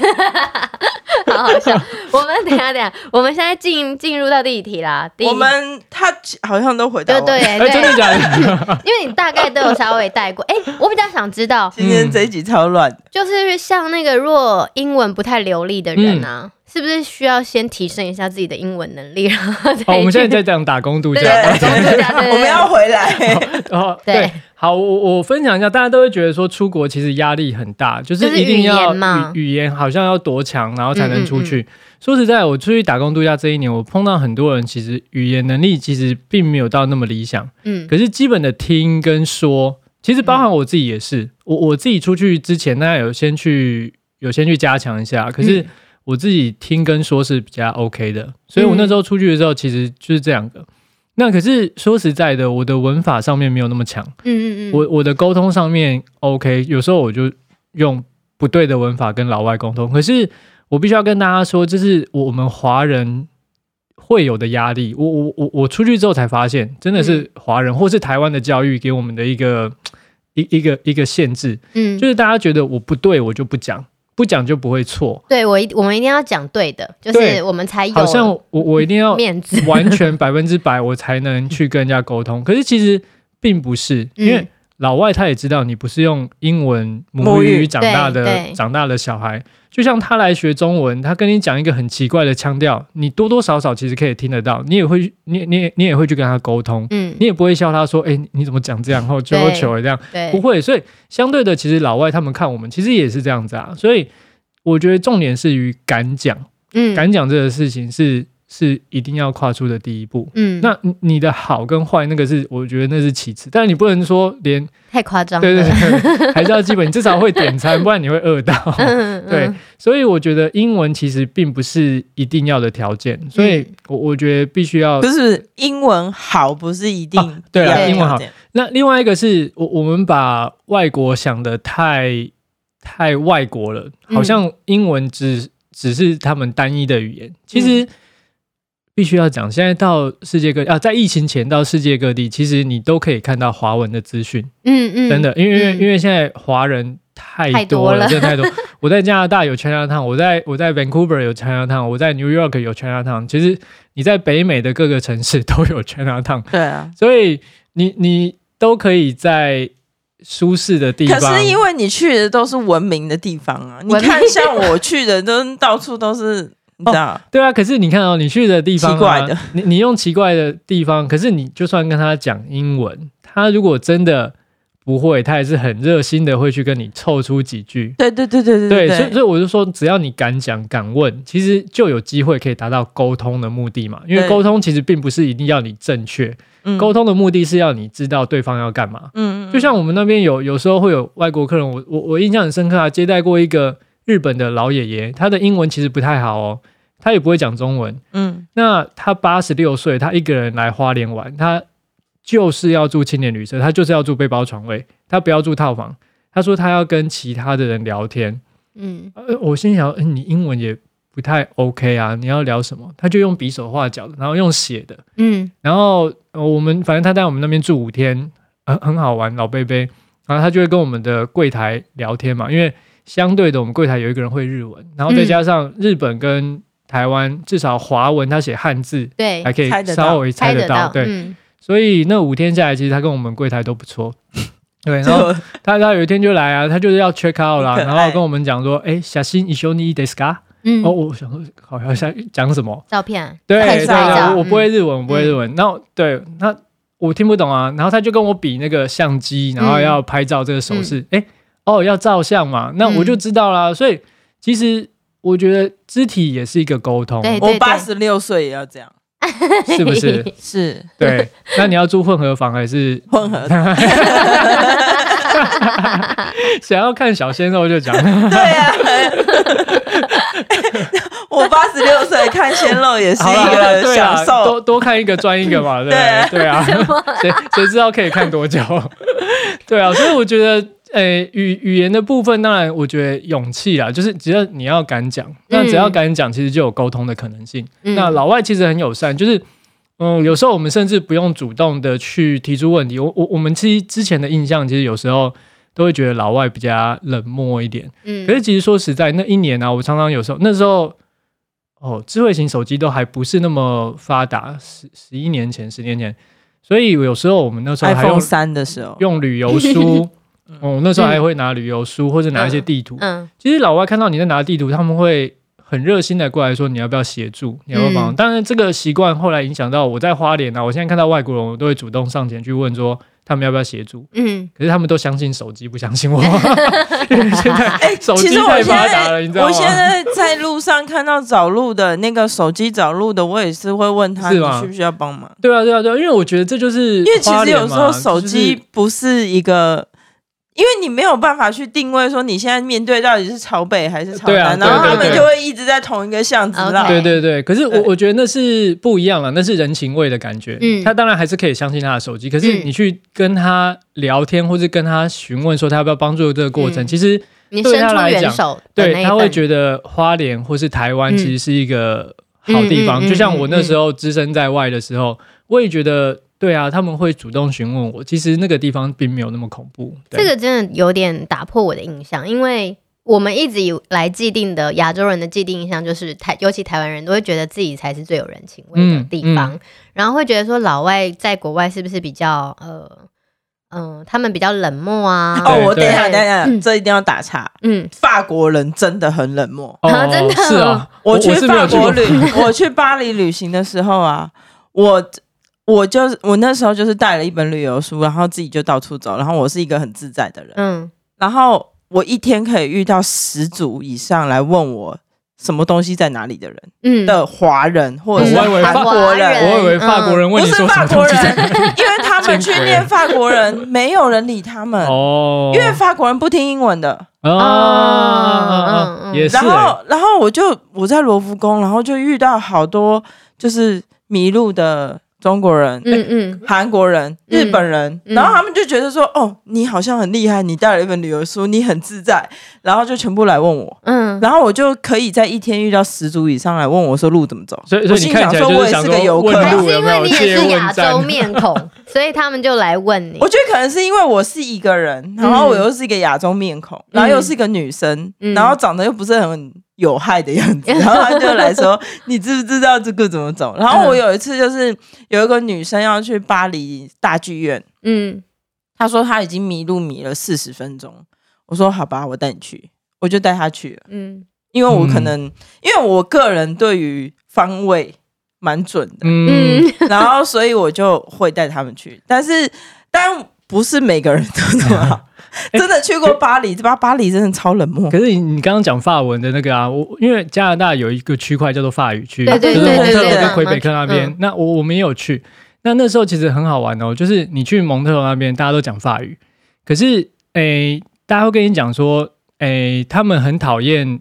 好好笑。我们等下等下，我们现在进进入到第一题啦。第一我们他好像都回答对对对，真的假的？因为你大概都有稍微带过。哎，我比较想知道，今天这一集超乱，就是像那个若英文不太流利的人啊。是不是需要先提升一下自己的英文能力，然后？哦，我们现在在讲打工度假，打工度假，我们要回来。哦，对，好，我我分享一下，大家都会觉得说出国其实压力很大，就是一定要语语言好像要多强，然后才能出去。说实在，我出去打工度假这一年，我碰到很多人，其实语言能力其实并没有到那么理想。嗯，可是基本的听跟说，其实包含我自己也是，我我自己出去之前，大家有先去有先去加强一下，可是。我自己听跟说是比较 OK 的，所以我那时候出去的时候其实就是这样的。嗯、那可是说实在的，我的文法上面没有那么强。嗯嗯嗯。我我的沟通上面 OK，有时候我就用不对的文法跟老外沟通。可是我必须要跟大家说，这是我们华人会有的压力。我我我我出去之后才发现，真的是华人或是台湾的教育给我们的一个一一个一个限制。嗯，就是大家觉得我不对，我就不讲。不讲就不会错。对，我一我们一定要讲对的，就是我们才有。好像我我 一定要面子，完全百分之百，我才能去跟人家沟通。可是其实并不是，因为老外他也知道你不是用英文母语长大的长大的小孩。就像他来学中文，他跟你讲一个很奇怪的腔调，你多多少少其实可以听得到，你也会，你你你也会去跟他沟通，嗯，你也不会笑他说，哎、欸，你怎么讲这样，然后求求这样，不会，所以相对的，其实老外他们看我们，其实也是这样子啊，所以我觉得重点是于敢讲，嗯，敢讲这个事情是。是一定要跨出的第一步。嗯，那你的好跟坏，那个是我觉得那是其次，但是你不能说连太夸张。对对对，还是要基本，你 至少会点餐，不然你会饿到。嗯嗯、对，所以我觉得英文其实并不是一定要的条件，所以我我觉得必须要。就是英文好，不是一定、啊。对啊，英文好。那另外一个是我我们把外国想的太太外国了，好像英文只只是他们单一的语言，其实。嗯必须要讲，现在到世界各地啊，在疫情前到世界各地，其实你都可以看到华文的资讯。嗯嗯，真的，因为、嗯、因为现在华人太多了，真的太多。我在加拿大有 Chinatown，我在我在 Vancouver 有 Chinatown，我在 New York 有 Chinatown。其实你在北美的各个城市都有 Chinatown。对啊，所以你你都可以在舒适的地方。可是因为你去的都是文明的地方啊，你看像我去的都到处都是。你知道、哦？对啊，可是你看哦，你去的地方、啊，奇怪的，你你用奇怪的地方，可是你就算跟他讲英文，他如果真的不会，他也是很热心的，会去跟你凑出几句。对对对对对对，对，所以所以我就说，只要你敢讲敢问，其实就有机会可以达到沟通的目的嘛。因为沟通其实并不是一定要你正确，沟通的目的是要你知道对方要干嘛。嗯，就像我们那边有有时候会有外国客人，我我我印象很深刻啊，接待过一个。日本的老爷爷，他的英文其实不太好哦，他也不会讲中文。嗯，那他八十六岁，他一个人来花莲玩，他就是要住青年旅社，他就是要住背包床位，他不要住套房。他说他要跟其他的人聊天。嗯，呃，我心想，你英文也不太 OK 啊，你要聊什么？他就用比手画脚的，然后用写的。嗯，然后我们反正他在我们那边住五天，很很好玩，老贝贝，然后他就会跟我们的柜台聊天嘛，因为。相对的，我们柜台有一个人会日文，然后再加上日本跟台湾，嗯、至少华文他写汉字，对，还可以稍微猜得到，得到对。嗯、所以那五天下来，其实他跟我们柜台都不错。对，然后他他有一天就来啊，他就是要 check out 啦，然后跟我们讲说，哎，小新，一绪にいいですか？嗯，哦，我想说，好像想讲什么？照片？对对对，我我不会日文，我不会日文。然后对，他我听不懂啊，然后他就跟我比那个相机，然后要拍照这个手势，哎。 哦，要照相嘛？那我就知道啦。嗯、所以其实我觉得肢体也是一个沟通。对对对，我八十六岁也要这样，是不是？是。对。那你要住混合房还是混合？想要看小鲜肉就讲。对呀。我八十六岁看鲜肉也是一个享受，多多看一个赚一个嘛，对对啊。谁谁知道可以看多久？对啊，所以我觉得。诶、欸，语语言的部分，当然我觉得勇气啊，就是只要你要敢讲，那只要敢讲，其实就有沟通的可能性。嗯、那老外其实很友善，就是嗯，有时候我们甚至不用主动的去提出问题。我我我们其实之前的印象，其实有时候都会觉得老外比较冷漠一点。嗯，可是其实说实在，那一年啊，我常常有时候那时候哦，智慧型手机都还不是那么发达，十十一年前、十年前，所以有时候我们那时候还用三的时候用旅游书，哦，那时候还会拿旅游书或者拿一些地图。嗯，其实老外看到你在拿地图，他们会很热心的过来说你要不要协助，你要不要帮？当然这个习惯后来影响到我在花莲啊，我现在看到外国人，我都会主动上前去问说。他们要不要协助？嗯，可是他们都相信手机，不相信我。因 为现在哎，手机太发达了，你知道吗？我现在在路上看到找路的那个手机找路的，我也是会问他，你需不需要帮忙？对啊，对啊，对啊，因为我觉得这就是，因为其实有时候手机不是一个。因为你没有办法去定位说你现在面对到底是朝北还是朝南，啊、然后他们就会一直在同一个巷子绕。对对对，可是我我觉得那是不一样了，那是人情味的感觉。嗯，他当然还是可以相信他的手机，可是你去跟他聊天或是跟他询问说他要不要帮助这个过程，嗯、其实对他来讲，对他会觉得花莲或是台湾其实是一个好地方。就像我那时候只身在外的时候，我也觉得。对啊，他们会主动询问我。其实那个地方并没有那么恐怖。这个真的有点打破我的印象，因为我们一直以来既定的亚洲人的既定印象就是台，尤其台湾人都会觉得自己才是最有人情味的地方，嗯嗯、然后会觉得说老外在国外是不是比较呃嗯、呃，他们比较冷漠啊？哦，我等一下，等一下，嗯、这一定要打岔。嗯，法国人真的很冷漠，哦、真的是啊。我去法国旅，我去巴黎旅行的时候啊，我。我就是我那时候就是带了一本旅游书，然后自己就到处走，然后我是一个很自在的人，嗯，然后我一天可以遇到十组以上来问我什么东西在哪里的人，嗯，的华人或者是韩国人，我以为法国人问你说什么东西，因为他们去念法国人，没有人理他们。哦，因为法国人不听英文的。啊，也是，然后然后我就我在罗浮宫，然后就遇到好多就是迷路的。中国人，嗯嗯，韩国人、日本人，然后他们就觉得说，哦，你好像很厉害，你带了一本旅游书，你很自在，然后就全部来问我，嗯，然后我就可以在一天遇到十组以上来问我说路怎么走，所以，所以你看起来就是想说，还是因为你也是亚洲面孔，所以他们就来问你。我觉得可能是因为我是一个人，然后我又是一个亚洲面孔，然后又是一个女生，然后长得又不是很。有害的样子，然后他就来说：“你知不知道这个怎么走？”然后我有一次就是有一个女生要去巴黎大剧院，嗯，她说她已经迷路迷了四十分钟。我说：“好吧，我带你去。”我就带她去了，嗯，因为我可能因为我个人对于方位蛮准的，嗯，然后所以我就会带他们去，但是但不是每个人都那么好。真的去过巴黎，巴、欸、巴黎真的超冷漠。可是你你刚刚讲法文的那个啊，我因为加拿大有一个区块叫做法语区，对对对对对，就是蒙特罗跟魁北克那边。嗯、那我我们也有去，那那时候其实很好玩哦，就是你去蒙特罗那边，大家都讲法语，可是诶、欸，大家会跟你讲说，诶、欸，他们很讨厌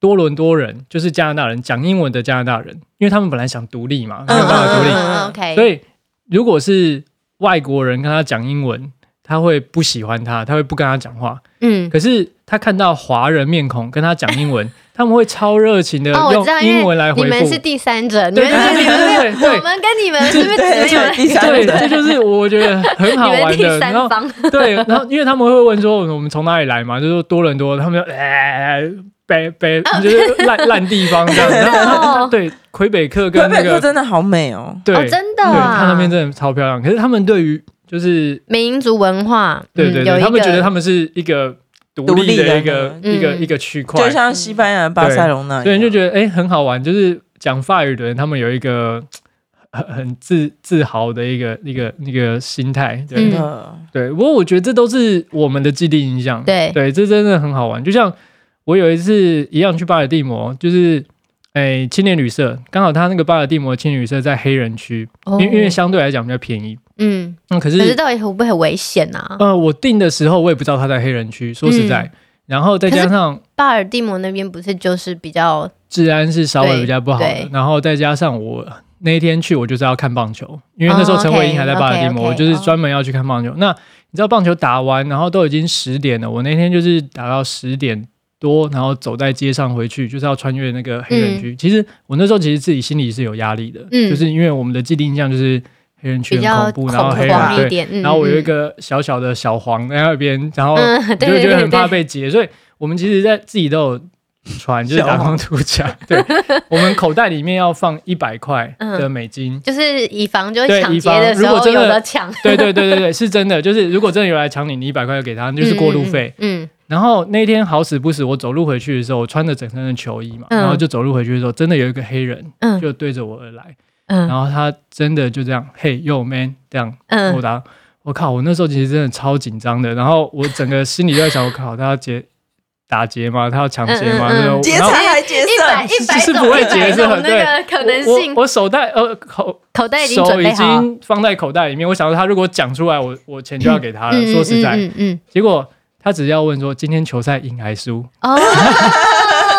多伦多人，就是加拿大人讲英文的加拿大人，因为他们本来想独立嘛，没有办法独立。嗯嗯、OK，所以如果是外国人跟他讲英文。他会不喜欢他，他会不跟他讲话。嗯，可是他看到华人面孔跟他讲英文，他们会超热情的用英文来回复。你们是第三者，对对对对 对，我们跟你们是不是只有第三者？对，这就是我觉得很好玩的。然后对，然后因为他们会问说我们从哪里来嘛，就是说多伦多，他们就哎北北就是烂烂地方这样。然后对魁北克跟那个真的好美哦，对，真的，他那边真的超漂亮。可是他们对于就是民族文化，对对对，他们觉得他们是一个独立的一个一个一个区块，就像西班牙巴塞隆那，所以就觉得哎很好玩。就是讲法语的人，他们有一个很很自自豪的一个一个那个心态，对。对。不过我觉得这都是我们的既定印象，对。对，这真的很好玩。就像我有一次一样去巴尔的摩，就是。哎，青年旅社刚好他那个巴尔的摩青年旅社在黑人区，因为因为相对来讲比较便宜。嗯，那可是可是到底会不会很危险啊？呃，我订的时候我也不知道他在黑人区，说实在，然后再加上巴尔的摩那边不是就是比较治安是稍微比较不好的，然后再加上我那一天去我就是要看棒球，因为那时候陈伟英还在巴尔的摩，我就是专门要去看棒球。那你知道棒球打完，然后都已经十点了，我那天就是打到十点。多，然后走在街上回去，就是要穿越那个黑人区。嗯、其实我那时候其实自己心里是有压力的，嗯、就是因为我们的既定印象就是黑人区很恐怖，然后黑人对，嗯、然后我有一个小小的小黄在那边，然后我就觉得很怕被劫，嗯、所以我们其实在自己都有船，就是打工度假。对，我们口袋里面要放一百块的美金，嗯，就是以防就抢劫的时候有的抢。对对对对对，是真的。就是如果真的有来抢你，你一百块就给他，就是过路费。嗯。嗯然后那天好死不死，我走路回去的时候，我穿着整身的球衣嘛，嗯、然后就走路回去的时候，真的有一个黑人，就对着我而来，嗯、然后他真的就这样，嘿，yo man，这样，嗯、我答，我靠，我那时候其实真的超紧张的，然后我整个心里就在想，我靠，他要劫打劫吗？他要抢劫吗？劫财还劫色，是不会劫色，对，可能性。我我手袋呃口口袋已经手已经放在口袋里面，我想说他如果讲出来，我我钱就要给他了。嗯、说实在，嗯、结果。他只要问说今天球赛赢还输，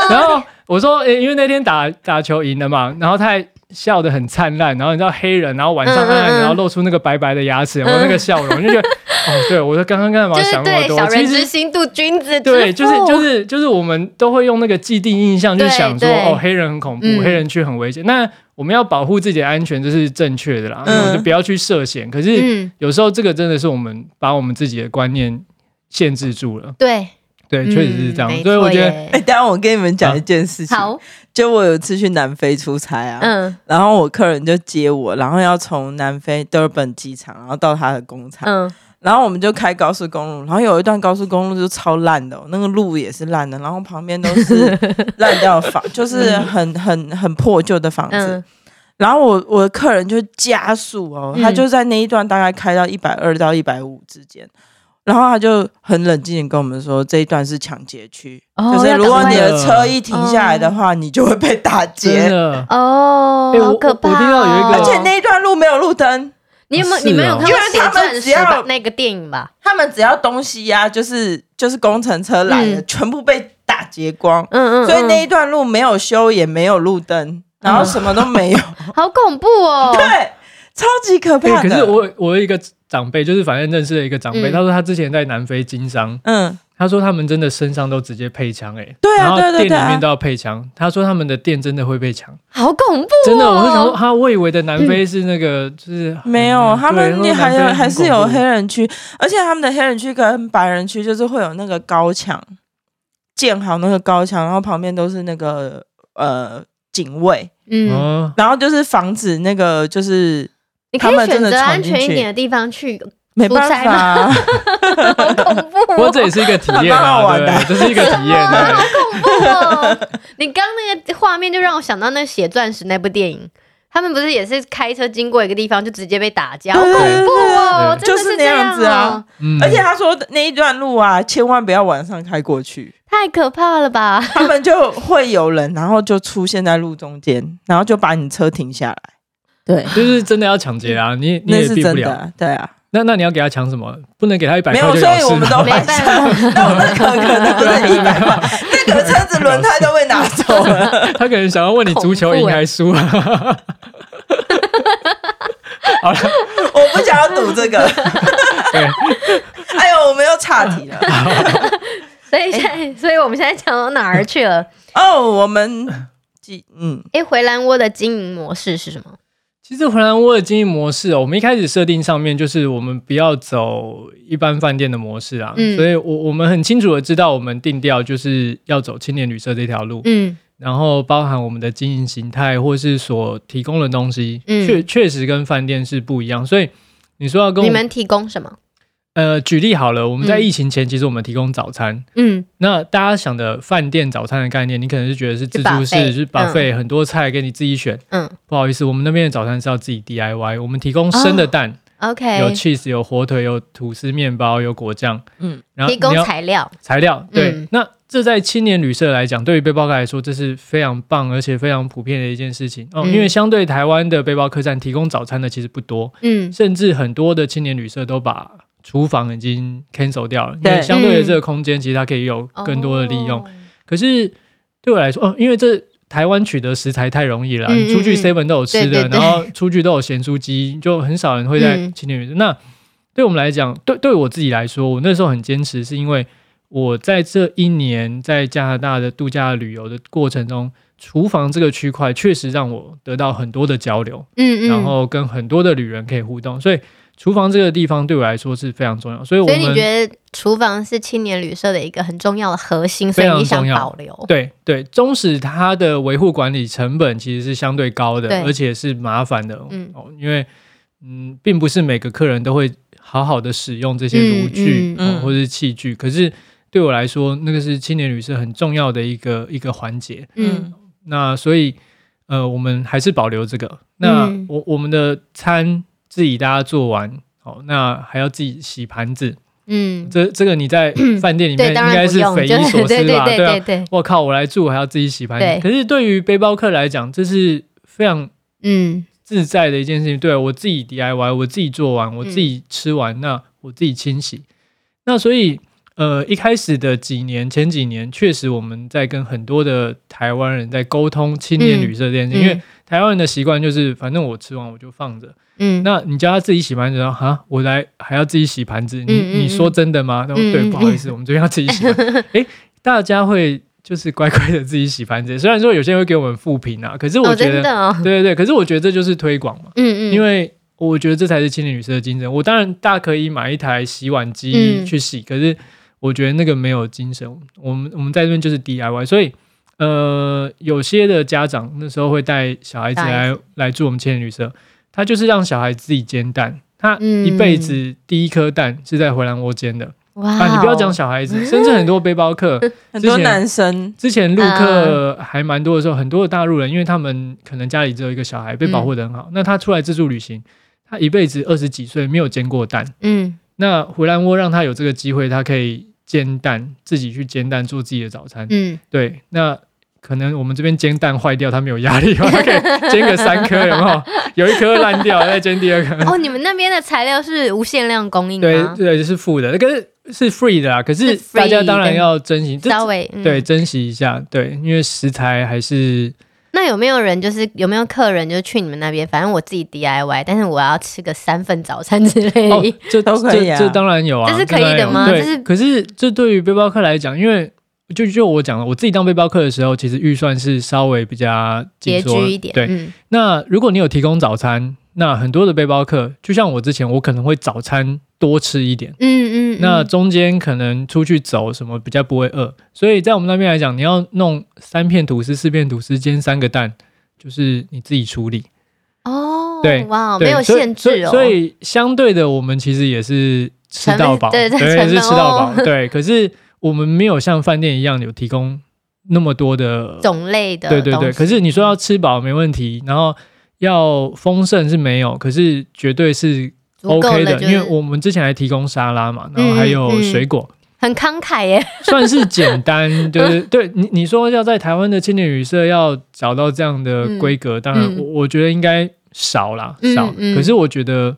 然后我说，欸，因为那天打打球赢了嘛，然后他还笑得很灿烂，然后你知道黑人，然后晚上暗暗，然后露出那个白白的牙齿，我那个笑容，就觉得 哦，对我说刚刚干嘛想那么多？小人之心度君子，对，就是就是就是我们都会用那个既定印象，就想说哦，黑人很恐怖，黑人区很危险。那我们要保护自己的安全，这是正确的啦，就不要去涉险。可是有时候这个真的是我们把我们自己的观念。限制住了，对。对，确实是这样。所以我觉得，哎，等下我跟你们讲一件事情。好，就我有一次去南非出差啊，嗯，然后我客人就接我，然后要从南非德尔本机场，然后到他的工厂，嗯，然后我们就开高速公路，然后有一段高速公路就超烂的，那个路也是烂的，然后旁边都是 烂掉的房，就是很很很破旧的房子。然后我我的客人就加速哦，他就在那一段大概开到一百二到一百五之间。然后他就很冷静的跟我们说，这一段是抢劫区，哦、就是如果你的车一停下来的话，哦、你就会被打劫。哦，好可怕！而且那一段路没有路灯，你有没有？哦、你没有看过？他们只要那个电影吧，他们只要东西呀、啊，就是就是工程车来了，嗯、全部被打劫光。嗯，嗯嗯，所以那一段路没有修，也没有路灯，然后什么都没有，嗯、好恐怖哦！对，超级可怕的。可是我我有一个。长辈就是反正认识的一个长辈，嗯、他说他之前在南非经商，嗯，他说他们真的身上都直接配枪，哎，对啊，对对店里面都要配枪。他说他们的店真的会被抢，好恐怖、哦，真的。我会想说，他我以为的南非是那个，嗯、就是没有，他们还有还是有黑人区，而且他们的黑人区跟白人区就是会有那个高墙，建好那个高墙，然后旁边都是那个呃警卫，嗯，然后就是防止那个就是。你可以选择安全一点的地方去，没办法，好恐怖。不过这也是一个体验啊，对，这是一个体验，好恐怖哦！你刚那个画面就让我想到那个《血钻石》那部电影，他们不是也是开车经过一个地方就直接被打架，好恐怖哦！就是那样子啊。而且他说那一段路啊，千万不要晚上开过去，太可怕了吧？他们就会有人，然后就出现在路中间，然后就把你车停下来。对，就是真的要抢劫啊！你你也避不了，对啊。那那你要给他抢什么？不能给他一百块，没有，所以我们都没办法。那我那个可能不是一百块，那个车子轮胎都被拿走了。他可能想要问你足球赢还输啊？好了，我不想要赌这个。对，哎呦，我们又岔题了。所以现在，所以我们现在讲到哪儿去了？哦，我们嗯，哎，回蓝窝的经营模式是什么？其实回蓝窝的经营模式哦，我们一开始设定上面就是我们不要走一般饭店的模式啊，嗯、所以我我们很清楚的知道我们定调就是要走青年旅社这条路，嗯，然后包含我们的经营形态或是所提供的东西，嗯，确确实跟饭店是不一样，所以你说要跟我你们提供什么？呃，举例好了，我们在疫情前，其实我们提供早餐。嗯，那大家想的饭店早餐的概念，你可能是觉得是自助式，是 buffet，很多菜给你自己选。嗯，不好意思，我们那边的早餐是要自己 DIY。我们提供生的蛋，OK，有 cheese，有火腿，有吐司面包，有果酱。嗯，然后提供材料，材料对。那这在青年旅社来讲，对于背包客来说，这是非常棒而且非常普遍的一件事情哦。因为相对台湾的背包客栈提供早餐的其实不多，嗯，甚至很多的青年旅社都把厨房已经 cancel 掉了，因为相对的这个空间，其实它可以有更多的利用。可是对我来说，哦，因为这台湾取得食材太容易了，你出去 seven 都有吃的，然后出去都有咸酥鸡，就很少人会在青年旅社。那对我们来讲，对对我自己来说，我那时候很坚持，是因为我在这一年在加拿大的度假旅游的过程中，厨房这个区块确实让我得到很多的交流，嗯嗯，然后跟很多的旅人可以互动，所以。厨房这个地方对我来说是非常重要，所以所以你觉得厨房是青年旅社的一个很重要的核心，所以你想保留？对对，纵使它的维护管理成本其实是相对高的，而且是麻烦的，嗯哦，因为嗯，并不是每个客人都会好好的使用这些炉具、嗯嗯哦、或者是器具，可是对我来说，那个是青年旅社很重要的一个一个环节，嗯，那所以呃，我们还是保留这个。那我我们的餐。自己大家做完，好，那还要自己洗盘子，嗯，这这个你在饭店里面应该是匪夷所思吧？对啊，我靠，我来住还要自己洗盘子，可是对于背包客来讲，这是非常嗯。自在的一件事情。对，我自己 DIY，我自己做完，我自己吃完，那我自己清洗。那所以，呃，一开始的几年，前几年，确实我们在跟很多的台湾人在沟通青年旅社这件事情，因为台湾人的习惯就是，反正我吃完我就放着。嗯，那你叫他自己洗盘子，然后哈，我来还要自己洗盘子，你你说真的吗？然后对，不好意思，我们这边要自己洗。哎，大家会就是乖乖的自己洗盘子，虽然说有些人会给我们负评啊，可是我觉得，哦哦、对对对，可是我觉得这就是推广嘛，嗯嗯，因为我觉得这才是青年旅社的精神。我当然大可以买一台洗碗机去洗，嗯、可是我觉得那个没有精神。我们我们在这边就是 DIY，所以呃，有些的家长那时候会带小孩子来来住我们青年旅社。他就是让小孩自己煎蛋，他一辈子第一颗蛋是在回兰窝煎的。哇、嗯！啊，你不要讲小孩子，甚至很多背包客，很多男生，之前陆客还蛮多的时候，很多的大陆人，因为他们可能家里只有一个小孩，被保护的很好，嗯、那他出来自助旅行，他一辈子二十几岁没有煎过蛋。嗯，那回兰窝让他有这个机会，他可以煎蛋，自己去煎蛋，做自己的早餐。嗯，对，那。可能我们这边煎蛋坏掉，它没有压力，它可以煎个三颗，有没有？有一颗烂掉，再煎第二颗。哦，你们那边的材料是无限量供应吗？对对，是付的，那个是 free 的啦。可是大家当然要珍惜，稍微对珍惜一下，对，因为食材还是。那有没有人就是有没有客人就去你们那边？反正我自己 DIY，但是我要吃个三份早餐之类的，这都可以，这当然有啊，这是可以的吗？对，可是这对于背包客来讲，因为。就就我讲了，我自己当背包客的时候，其实预算是稍微比较拮据一点。对，嗯、那如果你有提供早餐，那很多的背包客，就像我之前，我可能会早餐多吃一点。嗯嗯。嗯那中间可能出去走什么比较不会饿，所以在我们那边来讲，你要弄三片吐司、四片吐司煎三个蛋，就是你自己处理。哦。对，哇，没有限制哦。所以相对的，我们其实也是吃到饱，对，对，对，对，是吃到饱。对，可是。我们没有像饭店一样有提供那么多的种类的，对对对。可是你说要吃饱没问题，然后要丰盛是没有，可是绝对是 OK 的，因为我们之前还提供沙拉嘛，然后还有水果，很慷慨耶，算是简单。就是对你你说要在台湾的青年旅社要找到这样的规格，当然我我觉得应该少啦，少。可是我觉得。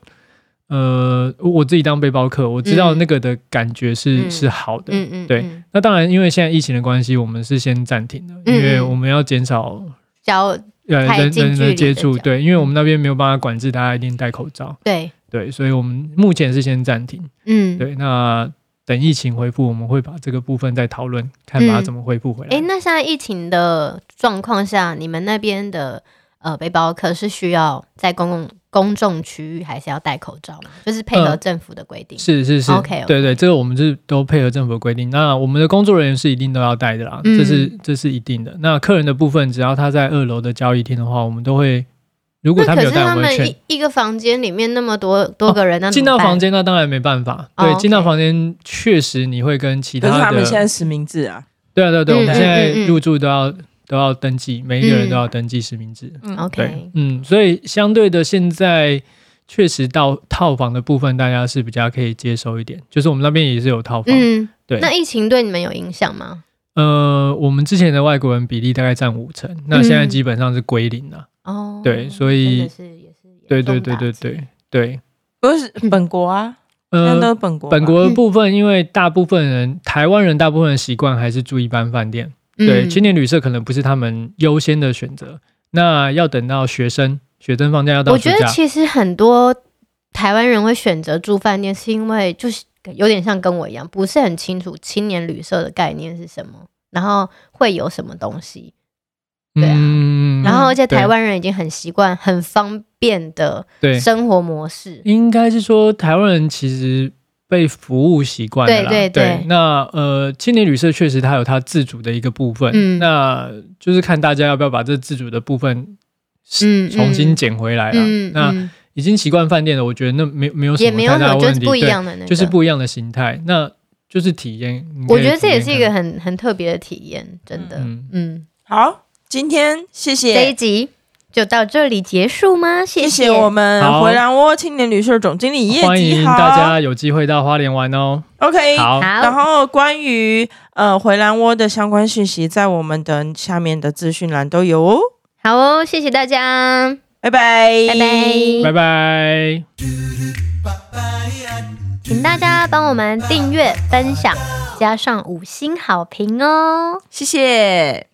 呃，我自己当背包客，我知道那个的感觉是、嗯、是好的，嗯嗯，对。那当然，因为现在疫情的关系，我们是先暂停的，嗯、因为我们要减少交呃人人的接触，对，因为我们那边没有办法管制大家一定戴口罩，对。对，所以我们目前是先暂停，嗯，对。那等疫情恢复，我们会把这个部分再讨论，看把它怎么恢复回来。哎、嗯，那现在疫情的状况下，你们那边的呃背包客是需要在公共公众区域还是要戴口罩嘛？就是配合政府的规定。呃、是是是，OK，, okay 对对，这个我们是都配合政府的规定。那我们的工作人员是一定都要戴的啦，嗯、这是这是一定的。那客人的部分，只要他在二楼的交易厅的话，我们都会，如果他没有戴，我们一。一个房间里面那么多多个人，那进、哦、到房间那当然没办法。对，进、到房间确实你会跟其他的。他们现在实名制啊。对啊对对，嗯、我们现在入住都要。都要登记，每一个人都要登记实名制。嗯，OK，嗯，所以相对的，现在确实到套房的部分，大家是比较可以接受一点。就是我们那边也是有套房，嗯，对。那疫情对你们有影响吗？呃，我们之前的外国人比例大概占五成，那现在基本上是归零了。哦，对，所以是也是，对对对对对对，不是本国啊，呃，本国本国的部分，因为大部分人台湾人大部分的习惯还是住一般饭店。对，青年旅社可能不是他们优先的选择，那要等到学生学生放假要到。我觉得其实很多台湾人会选择住饭店，是因为就是有点像跟我一样，不是很清楚青年旅社的概念是什么，然后会有什么东西。对啊，嗯、然后而且台湾人已经很习惯很方便的生活模式，应该是说台湾人其实被服务习惯了，对对对，对。那呃，青年旅社确实它有它自主的一个部分，嗯，那就是看大家要不要把这自主的部分是重新捡回来了。嗯嗯、那已经习惯饭店了，我觉得那没没有什么太大问题，就是不一样的、那个，就是不一样的形态，那就是体验。我觉得这也是一个很很特别的体验，真的，嗯，嗯。好。今天谢谢。这一集就到这里结束吗？谢谢，我们回蓝窝青年旅社总经理叶吉，欢迎大家有机会到花莲玩哦。OK，好，然后关于呃回蓝窝的相关讯息，在我们的下面的资讯栏都有哦。好哦，谢谢大家，拜拜，拜拜，拜拜，请大家帮我们订阅、分享，加上五星好评哦，谢谢。